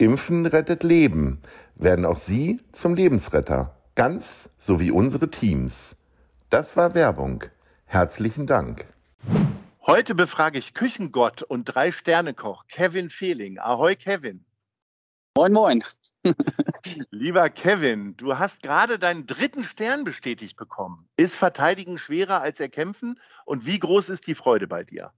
Impfen rettet Leben. Werden auch Sie zum Lebensretter. Ganz so wie unsere Teams. Das war Werbung. Herzlichen Dank. Heute befrage ich Küchengott und Drei-Sterne-Koch Kevin Fehling. Ahoi, Kevin. Moin, moin. Lieber Kevin, du hast gerade deinen dritten Stern bestätigt bekommen. Ist Verteidigen schwerer als Erkämpfen? Und wie groß ist die Freude bei dir?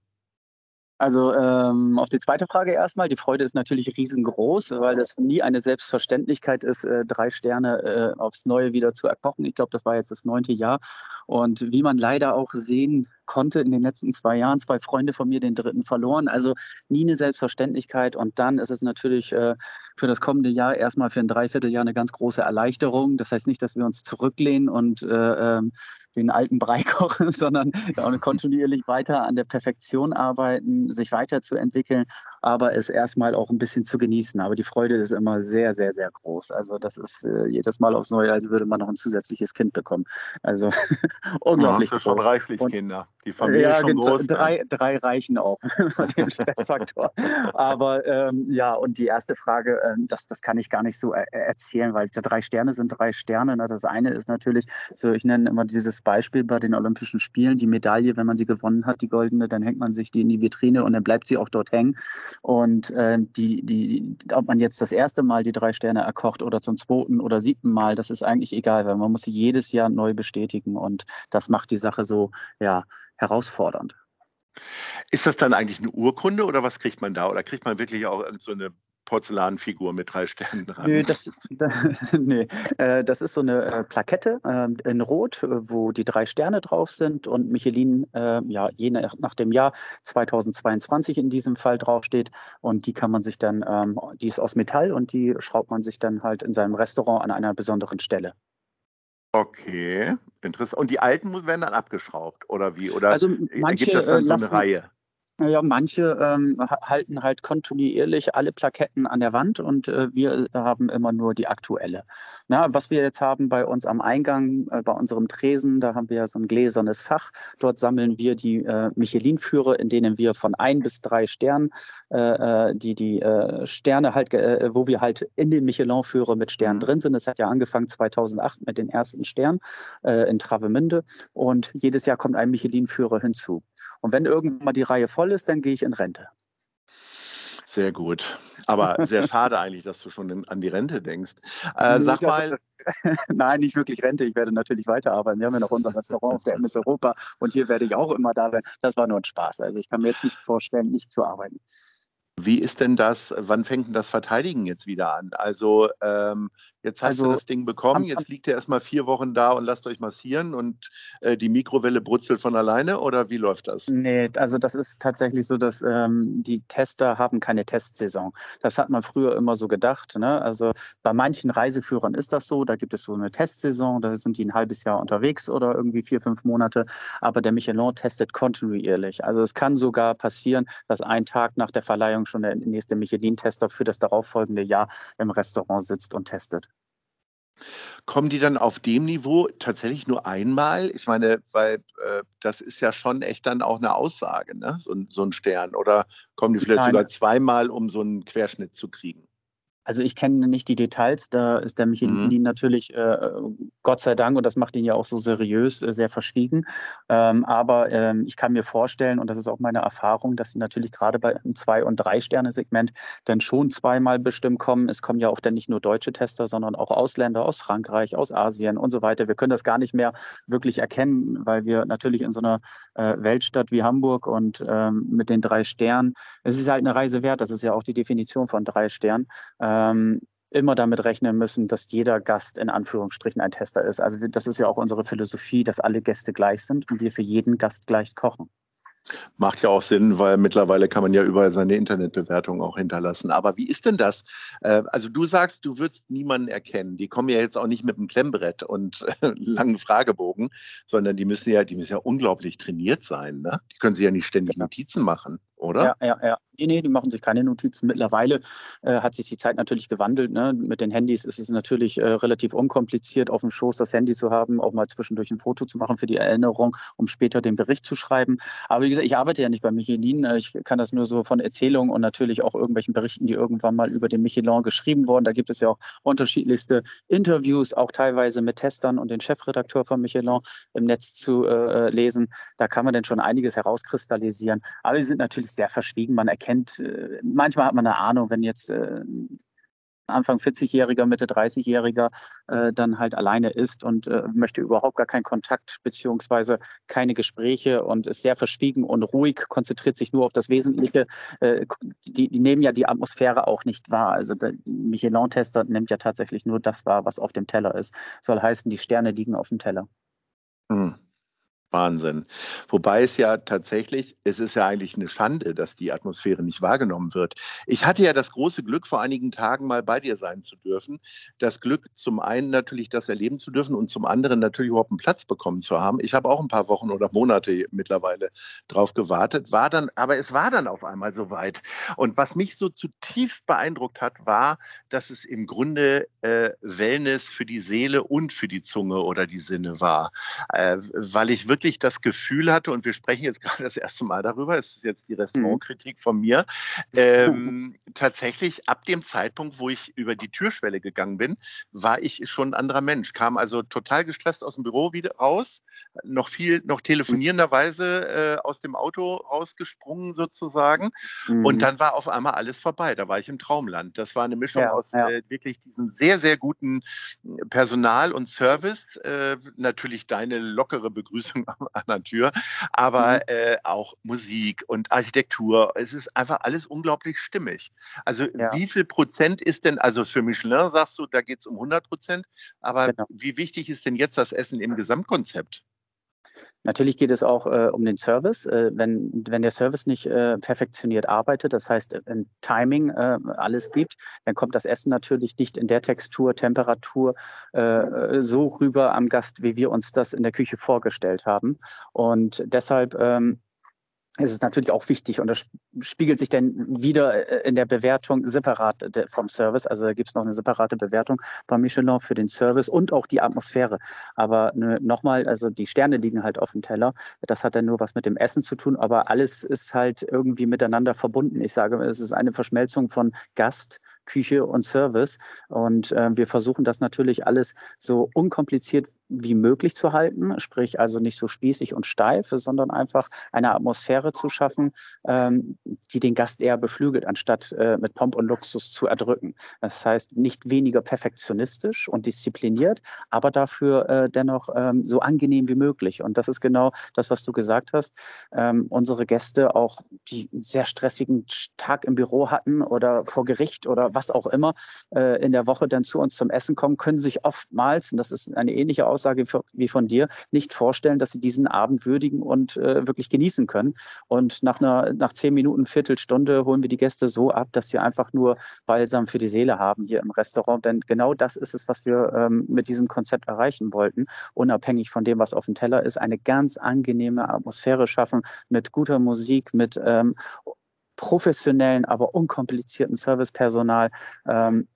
Also ähm, auf die zweite Frage erstmal. Die Freude ist natürlich riesengroß, weil es nie eine Selbstverständlichkeit ist, äh, drei Sterne äh, aufs Neue wieder zu erkochen. Ich glaube, das war jetzt das neunte Jahr. Und wie man leider auch sehen konnte in den letzten zwei Jahren, zwei Freunde von mir den dritten verloren. Also nie eine Selbstverständlichkeit. Und dann ist es natürlich äh, für das kommende Jahr erstmal für ein Dreivierteljahr eine ganz große Erleichterung. Das heißt nicht, dass wir uns zurücklehnen und äh, ähm, den alten Brei kochen, sondern kontinuierlich weiter an der Perfektion arbeiten, sich weiterzuentwickeln, aber es erstmal auch ein bisschen zu genießen. Aber die Freude ist immer sehr, sehr, sehr groß. Also das ist äh, jedes Mal aufs Neue, als würde man noch ein zusätzliches Kind bekommen. Also unglaublich ja, groß. schon reichlich und, Kinder. Die Familie ja, ist schon groß. Drei, ne? drei reichen auch bei dem Stressfaktor. Aber ähm, ja, und die erste Frage, ähm, das, das kann ich gar nicht so er erzählen, weil drei Sterne sind drei Sterne. Ne? Das eine ist natürlich, so ich nenne immer dieses Beispiel bei den Olympischen Spielen, die Medaille, wenn man sie gewonnen hat, die goldene, dann hängt man sich die in die Vitrine und dann bleibt sie auch dort hängen. Und äh, die, die, ob man jetzt das erste Mal die drei Sterne erkocht oder zum zweiten oder siebten Mal, das ist eigentlich egal, weil man muss sie jedes Jahr neu bestätigen und das macht die Sache so, ja, herausfordernd. Ist das dann eigentlich eine Urkunde oder was kriegt man da? Oder kriegt man wirklich auch so eine Porzellanfigur mit drei Sternen dran. Nö, das, das, nee, äh, das ist so eine äh, Plakette äh, in Rot, wo die drei Sterne drauf sind und Michelin, äh, ja, je nach, dem Jahr 2022 in diesem Fall draufsteht. Und die kann man sich dann, ähm, die ist aus Metall und die schraubt man sich dann halt in seinem Restaurant an einer besonderen Stelle. Okay, interessant. Und die alten werden dann abgeschraubt oder wie? Oder also manche gibt das dann so lassen, eine Reihe? Ja, manche ähm, halten halt kontinuierlich alle Plaketten an der Wand und äh, wir haben immer nur die aktuelle. Na, was wir jetzt haben bei uns am Eingang, äh, bei unserem Tresen, da haben wir ja so ein gläsernes Fach. Dort sammeln wir die äh, Michelin-Führer, in denen wir von ein bis drei Sternen, äh, äh die, die äh, Sterne halt, äh, wo wir halt in den Michelin-Führer mit Sternen mhm. drin sind. Das hat ja angefangen 2008 mit den ersten Sternen äh, in Travemünde und jedes Jahr kommt ein Michelin-Führer hinzu. Und wenn irgendwann mal die Reihe voll ist, dann gehe ich in Rente. Sehr gut. Aber sehr schade eigentlich, dass du schon an die Rente denkst. Äh, sag mal. Nein, nicht wirklich Rente. Ich werde natürlich weiterarbeiten. Wir haben ja noch unser Restaurant auf der MS Europa und hier werde ich auch immer da sein. Das war nur ein Spaß. Also ich kann mir jetzt nicht vorstellen, nicht zu arbeiten. Wie ist denn das, wann fängt denn das Verteidigen jetzt wieder an? Also ähm, Jetzt hast also, du das Ding bekommen, jetzt liegt er erstmal vier Wochen da und lasst euch massieren und äh, die Mikrowelle brutzelt von alleine oder wie läuft das? Nee, also das ist tatsächlich so, dass ähm, die Tester haben keine Testsaison. Das hat man früher immer so gedacht. Ne? Also bei manchen Reiseführern ist das so, da gibt es so eine Testsaison, da sind die ein halbes Jahr unterwegs oder irgendwie vier, fünf Monate, aber der Michelin testet kontinuierlich. Also es kann sogar passieren, dass ein Tag nach der Verleihung schon der nächste Michelin-Tester für das darauffolgende Jahr im Restaurant sitzt und testet. Kommen die dann auf dem Niveau tatsächlich nur einmal? Ich meine, weil äh, das ist ja schon echt dann auch eine Aussage, ne? so, so ein Stern. Oder kommen die vielleicht Nein. sogar zweimal, um so einen Querschnitt zu kriegen? Also ich kenne nicht die Details, da ist der Michelin mhm. natürlich, äh, Gott sei Dank, und das macht ihn ja auch so seriös, äh, sehr verschwiegen. Ähm, aber ähm, ich kann mir vorstellen, und das ist auch meine Erfahrung, dass sie natürlich gerade bei einem Zwei- und Drei-Sterne-Segment dann schon zweimal bestimmt kommen. Es kommen ja auch dann nicht nur deutsche Tester, sondern auch Ausländer aus Frankreich, aus Asien und so weiter. Wir können das gar nicht mehr wirklich erkennen, weil wir natürlich in so einer äh, Weltstadt wie Hamburg und ähm, mit den drei Sternen, es ist halt eine Reise wert, das ist ja auch die Definition von drei Sternen ähm, immer damit rechnen müssen, dass jeder Gast in Anführungsstrichen ein Tester ist. Also das ist ja auch unsere Philosophie, dass alle Gäste gleich sind und wir für jeden Gast gleich kochen. Macht ja auch Sinn, weil mittlerweile kann man ja überall seine Internetbewertung auch hinterlassen. Aber wie ist denn das? Äh, also du sagst, du würdest niemanden erkennen. Die kommen ja jetzt auch nicht mit einem Klemmbrett und langen Fragebogen, sondern die müssen ja, die müssen ja unglaublich trainiert sein. Ne? Die können sich ja nicht ständig genau. Notizen machen oder? Ja, ja, ja. Nee, nee, die machen sich keine Notizen. Mittlerweile äh, hat sich die Zeit natürlich gewandelt. Ne? Mit den Handys ist es natürlich äh, relativ unkompliziert, auf dem Schoß das Handy zu haben, auch mal zwischendurch ein Foto zu machen für die Erinnerung, um später den Bericht zu schreiben. Aber wie gesagt, ich arbeite ja nicht bei Michelin. Äh, ich kann das nur so von Erzählungen und natürlich auch irgendwelchen Berichten, die irgendwann mal über den Michelin geschrieben wurden. Da gibt es ja auch unterschiedlichste Interviews, auch teilweise mit Testern und den Chefredakteur von Michelin im Netz zu äh, lesen. Da kann man dann schon einiges herauskristallisieren. Aber sie sind natürlich sehr verschwiegen. Man erkennt, äh, manchmal hat man eine Ahnung, wenn jetzt äh, Anfang 40-Jähriger, Mitte 30-Jähriger äh, dann halt alleine ist und möchte überhaupt gar keinen Kontakt beziehungsweise keine Gespräche und ist sehr verschwiegen und ruhig, konzentriert sich nur auf das Wesentliche. Die, die, nehmen ja die Atmosphäre auch nicht wahr. Also Michelin-Tester nimmt ja tatsächlich nur das wahr, was auf dem Teller ist. Soll heißen, die Sterne liegen auf dem Teller. Hm. Wahnsinn. Wobei es ja tatsächlich, es ist ja eigentlich eine Schande, dass die Atmosphäre nicht wahrgenommen wird. Ich hatte ja das große Glück, vor einigen Tagen mal bei dir sein zu dürfen. Das Glück, zum einen natürlich das erleben zu dürfen und zum anderen natürlich überhaupt einen Platz bekommen zu haben. Ich habe auch ein paar Wochen oder Monate mittlerweile drauf gewartet, war dann, aber es war dann auf einmal soweit. Und was mich so zutiefst beeindruckt hat, war, dass es im Grunde äh, Wellness für die Seele und für die Zunge oder die Sinne war, äh, weil ich wirklich wirklich das Gefühl hatte, und wir sprechen jetzt gerade das erste Mal darüber, es ist jetzt die mhm. Restaurantkritik von mir, ähm, tatsächlich ab dem Zeitpunkt, wo ich über die Türschwelle gegangen bin, war ich schon ein anderer Mensch, kam also total gestresst aus dem Büro wieder raus, noch viel, noch telefonierenderweise äh, aus dem Auto rausgesprungen sozusagen. Mhm. Und dann war auf einmal alles vorbei. Da war ich im Traumland. Das war eine Mischung ja, aus ja. Äh, wirklich diesem sehr, sehr guten Personal und Service. Äh, natürlich deine lockere Begrüßung an der Tür, aber mhm. äh, auch Musik und Architektur. Es ist einfach alles unglaublich stimmig. Also ja. wie viel Prozent ist denn, also für Michelin sagst du, da geht es um 100 Prozent, aber genau. wie wichtig ist denn jetzt das Essen im Gesamtkonzept? Natürlich geht es auch äh, um den Service. Äh, wenn, wenn der Service nicht äh, perfektioniert arbeitet, das heißt im Timing äh, alles gibt, dann kommt das Essen natürlich nicht in der Textur, Temperatur äh, so rüber am Gast, wie wir uns das in der Küche vorgestellt haben. Und deshalb ähm, ist es natürlich auch wichtig und das spiegelt sich dann wieder äh, in der Bewertung separat vom Service. Also da gibt es noch eine separate Bewertung bei Michelin für den Service und auch die Atmosphäre. Aber ne, nochmal, also die Sterne liegen halt auf dem Teller. Das hat dann nur was mit dem Essen zu tun, aber alles ist halt irgendwie miteinander verbunden. Ich sage, es ist eine Verschmelzung von Gast, Küche und Service. Und äh, wir versuchen das natürlich alles so unkompliziert wie möglich zu halten, sprich also nicht so spießig und steif, sondern einfach eine Atmosphäre zu schaffen, ähm, die den Gast eher beflügelt, anstatt äh, mit Pomp und Luxus zu erdrücken. Das heißt, nicht weniger perfektionistisch und diszipliniert, aber dafür äh, dennoch ähm, so angenehm wie möglich. Und das ist genau das, was du gesagt hast. Ähm, unsere Gäste, auch die sehr stressigen Tag im Büro hatten oder vor Gericht oder was auch immer, äh, in der Woche dann zu uns zum Essen kommen, können sich oftmals, und das ist eine ähnliche Aussage wie von dir, nicht vorstellen, dass sie diesen Abend würdigen und äh, wirklich genießen können. Und nach einer, nach zehn Minuten Viertelstunde holen wir die Gäste so ab, dass sie einfach nur Balsam für die Seele haben hier im Restaurant. Denn genau das ist es, was wir ähm, mit diesem Konzept erreichen wollten, unabhängig von dem, was auf dem Teller ist, eine ganz angenehme Atmosphäre schaffen mit guter Musik, mit ähm, professionellen, aber unkomplizierten Servicepersonal. Ähm,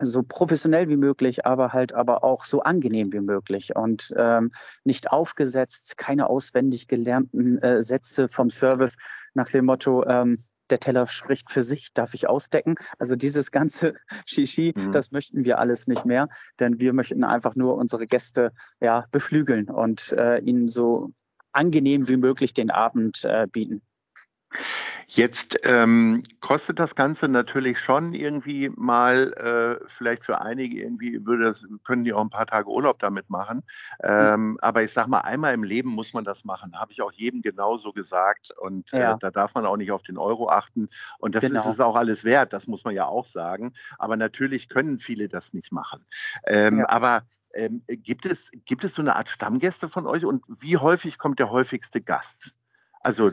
so professionell wie möglich, aber halt aber auch so angenehm wie möglich und ähm, nicht aufgesetzt, keine auswendig gelernten äh, Sätze vom Service nach dem Motto, ähm, der Teller spricht für sich, darf ich ausdecken. Also dieses ganze Shishi, mhm. das möchten wir alles nicht mehr, denn wir möchten einfach nur unsere Gäste ja beflügeln und äh, ihnen so angenehm wie möglich den Abend äh, bieten. Jetzt ähm, kostet das Ganze natürlich schon irgendwie mal, äh, vielleicht für einige irgendwie würde das, können die auch ein paar Tage Urlaub damit machen. Ähm, aber ich sage mal, einmal im Leben muss man das machen. Habe ich auch jedem genauso gesagt. Und äh, da darf man auch nicht auf den Euro achten. Und das genau. ist es auch alles wert, das muss man ja auch sagen. Aber natürlich können viele das nicht machen. Ähm, ja. Aber ähm, gibt, es, gibt es so eine Art Stammgäste von euch und wie häufig kommt der häufigste Gast? Also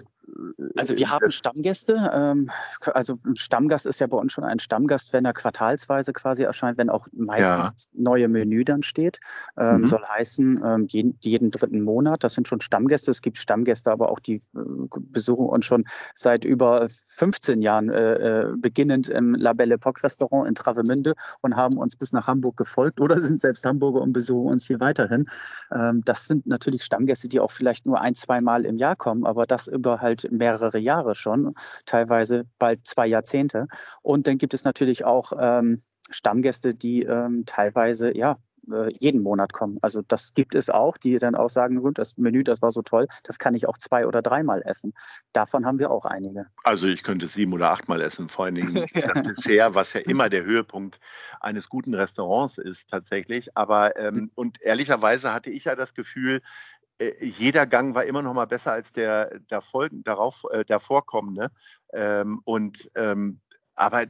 also wir haben Stammgäste. Ähm, also ein Stammgast ist ja bei uns schon ein Stammgast, wenn er quartalsweise quasi erscheint, wenn auch meistens ja. neue Menü dann steht. Ähm, mhm. Soll heißen, ähm, jeden, jeden, dritten Monat. Das sind schon Stammgäste. Es gibt Stammgäste, aber auch die äh, besuchen uns schon seit über 15 Jahren äh, äh, beginnend im La Belle Epoque Restaurant in Travemünde und haben uns bis nach Hamburg gefolgt oder sind selbst Hamburger und besuchen uns hier weiterhin. Ähm, das sind natürlich Stammgäste, die auch vielleicht nur ein, zwei Mal im Jahr kommen, aber das über halt mehrere Jahre schon, teilweise bald zwei Jahrzehnte. Und dann gibt es natürlich auch ähm, Stammgäste, die ähm, teilweise ja äh, jeden Monat kommen. Also das gibt es auch, die dann auch sagen, gut, das Menü, das war so toll, das kann ich auch zwei oder dreimal essen. Davon haben wir auch einige. Also ich könnte sieben oder achtmal essen, vor allen Dingen das Dessert, was ja immer der Höhepunkt eines guten Restaurants ist tatsächlich. Aber ähm, hm. und ehrlicherweise hatte ich ja das Gefühl, jeder Gang war immer noch mal besser als der, der Folgen, darauf, äh, der vorkommende. Ähm, und ähm, aber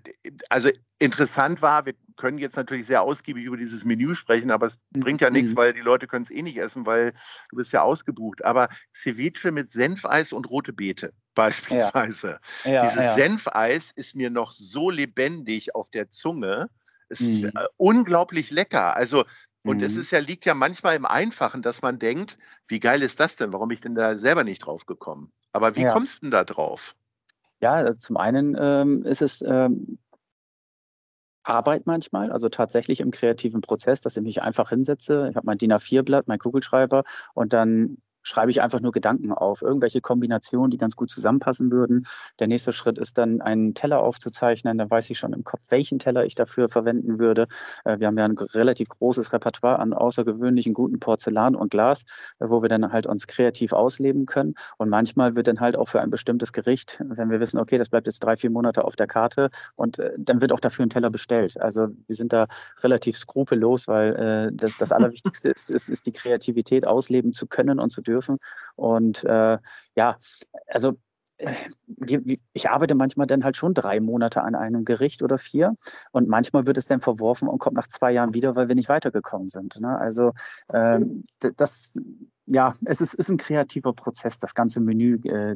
also interessant war, wir können jetzt natürlich sehr ausgiebig über dieses Menü sprechen, aber es mhm. bringt ja nichts, mhm. weil die Leute können es eh nicht essen, weil du bist ja ausgebucht. Aber Ceviche mit Senfeis und rote Beete beispielsweise. Ja. Ja, Dieses ja. Senfeis ist mir noch so lebendig auf der Zunge. Es mhm. ist äh, unglaublich lecker. Also und mhm. es ist ja, liegt ja manchmal im Einfachen, dass man denkt, wie geil ist das denn? Warum bin ich denn da selber nicht drauf gekommen? Aber wie ja. kommst du denn da drauf? Ja, also zum einen ähm, ist es ähm, Arbeit manchmal, also tatsächlich im kreativen Prozess, dass ich mich einfach hinsetze. Ich habe mein DIN A4-Blatt, mein Kugelschreiber und dann schreibe ich einfach nur Gedanken auf, irgendwelche Kombinationen, die ganz gut zusammenpassen würden. Der nächste Schritt ist dann, einen Teller aufzuzeichnen. Dann weiß ich schon im Kopf, welchen Teller ich dafür verwenden würde. Äh, wir haben ja ein relativ großes Repertoire an außergewöhnlichen guten Porzellan und Glas, äh, wo wir dann halt uns kreativ ausleben können. Und manchmal wird dann halt auch für ein bestimmtes Gericht, wenn wir wissen, okay, das bleibt jetzt drei, vier Monate auf der Karte und äh, dann wird auch dafür ein Teller bestellt. Also wir sind da relativ skrupellos, weil das, das Allerwichtigste ist, ist, ist die Kreativität ausleben zu können und zu dürfen dürfen. Und äh, ja, also äh, ich arbeite manchmal dann halt schon drei Monate an einem Gericht oder vier und manchmal wird es dann verworfen und kommt nach zwei Jahren wieder, weil wir nicht weitergekommen sind. Ne? Also ähm, das ja, es ist, ist ein kreativer Prozess. Das ganze Menü äh,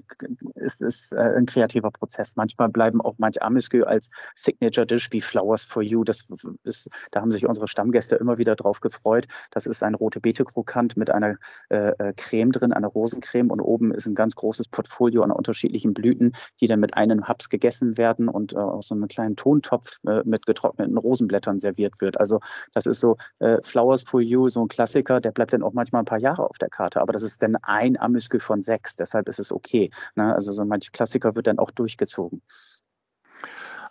ist, ist äh, ein kreativer Prozess. Manchmal bleiben auch manche Amüsgö als Signature Dish wie Flowers for You. Das ist, da haben sich unsere Stammgäste immer wieder drauf gefreut. Das ist ein rote Beete Krokant mit einer äh, äh, Creme drin, einer Rosencreme und oben ist ein ganz großes Portfolio an unterschiedlichen Blüten, die dann mit einem Haps gegessen werden und äh, aus so einem kleinen Tontopf äh, mit getrockneten Rosenblättern serviert wird. Also das ist so äh, Flowers for You, so ein Klassiker. Der bleibt dann auch manchmal ein paar Jahre auf der Karte. Karte, aber das ist dann ein Amüsgü von sechs, deshalb ist es okay. Ne? Also so manche Klassiker wird dann auch durchgezogen.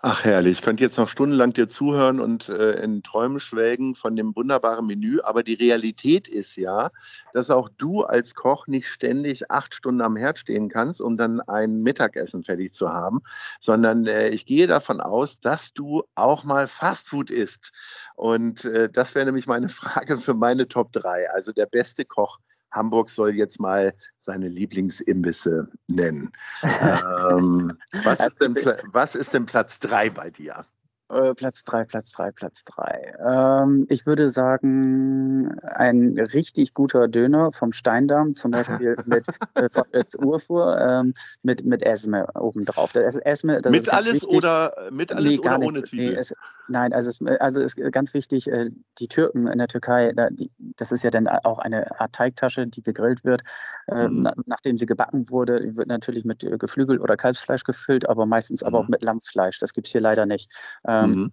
Ach herrlich, ich könnte jetzt noch stundenlang dir zuhören und äh, in Träumen schwelgen von dem wunderbaren Menü, aber die Realität ist ja, dass auch du als Koch nicht ständig acht Stunden am Herd stehen kannst, um dann ein Mittagessen fertig zu haben, sondern äh, ich gehe davon aus, dass du auch mal Fastfood isst. Und äh, das wäre nämlich meine Frage für meine Top 3. Also der beste Koch Hamburg soll jetzt mal seine Lieblingsimbisse nennen. ähm, was, ist denn, was ist denn Platz drei bei dir? Äh, Platz drei, Platz drei, Platz drei. Ähm, ich würde sagen, ein richtig guter Döner vom Steindamm, zum Beispiel mit äh, von Urfuhr, ähm, mit, mit Esme obendrauf. Das Esme, das mit, alles oder, mit alles nee, oder ohne Zwiebel? Nee, es, nein, also es also ist ganz wichtig, äh, die Türken in der Türkei, da, die, das ist ja dann auch eine Art Teigtasche, die gegrillt wird. Ähm, mhm. na, nachdem sie gebacken wurde, wird natürlich mit äh, Geflügel oder Kalbsfleisch gefüllt, aber meistens mhm. aber auch mit Lammfleisch. Das gibt es hier leider nicht. Ähm, mhm.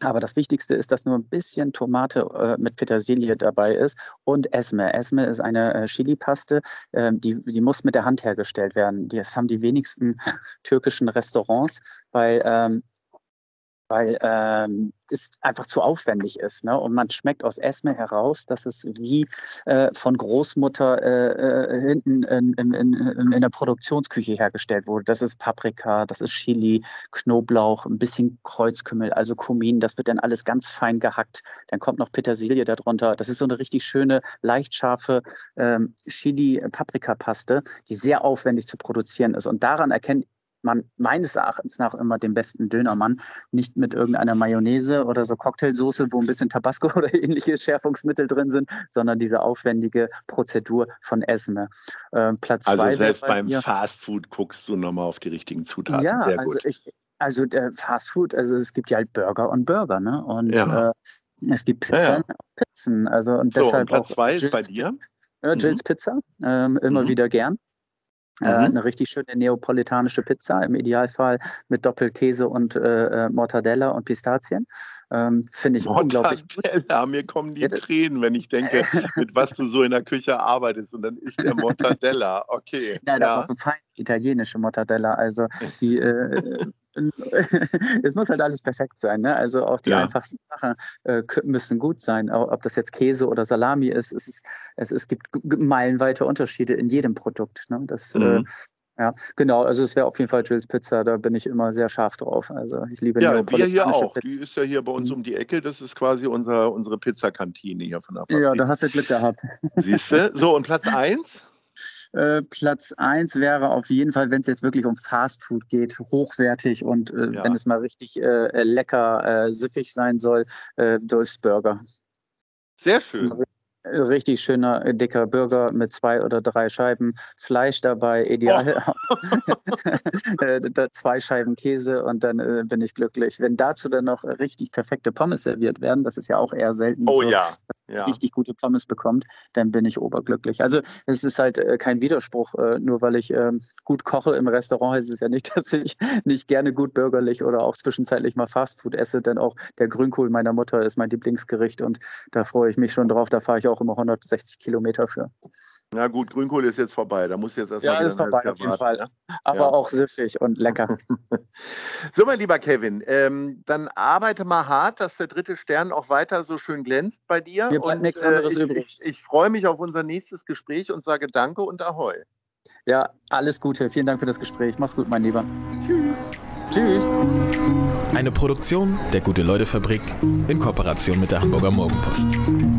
Aber das Wichtigste ist, dass nur ein bisschen Tomate äh, mit Petersilie dabei ist und Esme. Esme ist eine äh, Chili-Paste, äh, die, die muss mit der Hand hergestellt werden. Das haben die wenigsten türkischen Restaurants, weil ähm, weil ähm, es einfach zu aufwendig ist. Ne? Und man schmeckt aus Esme heraus, dass es wie äh, von Großmutter äh, äh hinten in, in, in, in, der Produktionsküche hergestellt wurde. Das ist Paprika, das ist Chili, Knoblauch, ein bisschen Kreuzkümmel, also Kumin. Das wird dann alles ganz fein gehackt. Dann kommt noch Petersilie darunter. Das ist so eine richtig schöne, leicht scharfe ähm, Chili-Paprika-Paste, die sehr aufwendig zu produzieren ist. Und daran erkennt man meines Erachtens nach immer den besten Dönermann, nicht mit irgendeiner Mayonnaise oder so Cocktailsoße, wo ein bisschen Tabasco oder ähnliche Schärfungsmittel drin sind, sondern diese aufwendige Prozedur von Esme. Äh, Platz also zwei selbst beim mir, Fastfood guckst du nochmal auf die richtigen Zutaten. Ja, Sehr also ich, also der Fastfood, also es gibt ja halt Burger und Burger, ne? Und ja. äh, es gibt Pizzen, ja, ja. Pizzen, also und deshalb so, und Platz auch zwei ist bei dir. Ja, Jills mhm. Pizza, ähm, immer mhm. wieder gern. Äh, mhm. eine richtig schöne neapolitanische Pizza, im Idealfall mit Doppelkäse und äh, äh, Mortadella und Pistazien. Ähm, Finde ich Mortadella, unglaublich gut. Mir kommen die Tränen, wenn ich denke, mit was du so in der Küche arbeitest. Und dann ist der Mortadella. Okay. Nein, ja. aber fein italienische Mortadella. Also die äh, es muss halt alles perfekt sein. Ne? Also auch die ja. einfachsten Sachen äh, müssen gut sein. Ob das jetzt Käse oder Salami ist, es, ist, es, es gibt meilenweite Unterschiede in jedem Produkt. Ne? Das, äh, mhm. äh, ja, genau. Also es wäre auf jeden Fall Jills Pizza. Da bin ich immer sehr scharf drauf. Also ich liebe Ja, wir hier auch. Pizza. Die ist ja hier bei uns mhm. um die Ecke. Das ist quasi unser, unsere Pizzakantine hier von der Fabrik. Ja, da hast du Glück gehabt. Siehst du? So, und Platz 1? Äh, Platz 1 wäre auf jeden Fall, wenn es jetzt wirklich um Fast Food geht, hochwertig und äh, ja. wenn es mal richtig äh, lecker, äh, süffig sein soll, äh, Dolph's Burger. Sehr schön richtig schöner, äh, dicker Burger mit zwei oder drei Scheiben Fleisch dabei, ideal. Oh. Zwei Scheiben Käse und dann äh, bin ich glücklich. Wenn dazu dann noch richtig perfekte Pommes serviert werden, das ist ja auch eher selten, oh, so, ja. Ja. richtig gute Pommes bekommt, dann bin ich oberglücklich. Also es ist halt äh, kein Widerspruch, äh, nur weil ich ähm, gut koche im Restaurant heißt es ja nicht, dass ich nicht gerne gut bürgerlich oder auch zwischenzeitlich mal Fastfood esse, denn auch der Grünkohl meiner Mutter ist mein Lieblingsgericht und da freue ich mich schon drauf, da fahre ich auch immer 160 Kilometer für. Na gut, Grünkohl ist jetzt vorbei. Da muss jetzt erstmal. Ja, ist vorbei, auf jeden Fall. Ne? Aber ja. auch süffig und lecker. so, mein lieber Kevin, ähm, dann arbeite mal hart, dass der dritte Stern auch weiter so schön glänzt bei dir. Mir bleibt nichts anderes äh, ich, übrig. Ich, ich freue mich auf unser nächstes Gespräch und sage Danke und Ahoi. Ja, alles Gute. Vielen Dank für das Gespräch. Mach's gut, mein Lieber. Tschüss. Tschüss. Eine Produktion der Gute-Leute-Fabrik in Kooperation mit der Hamburger Morgenpost.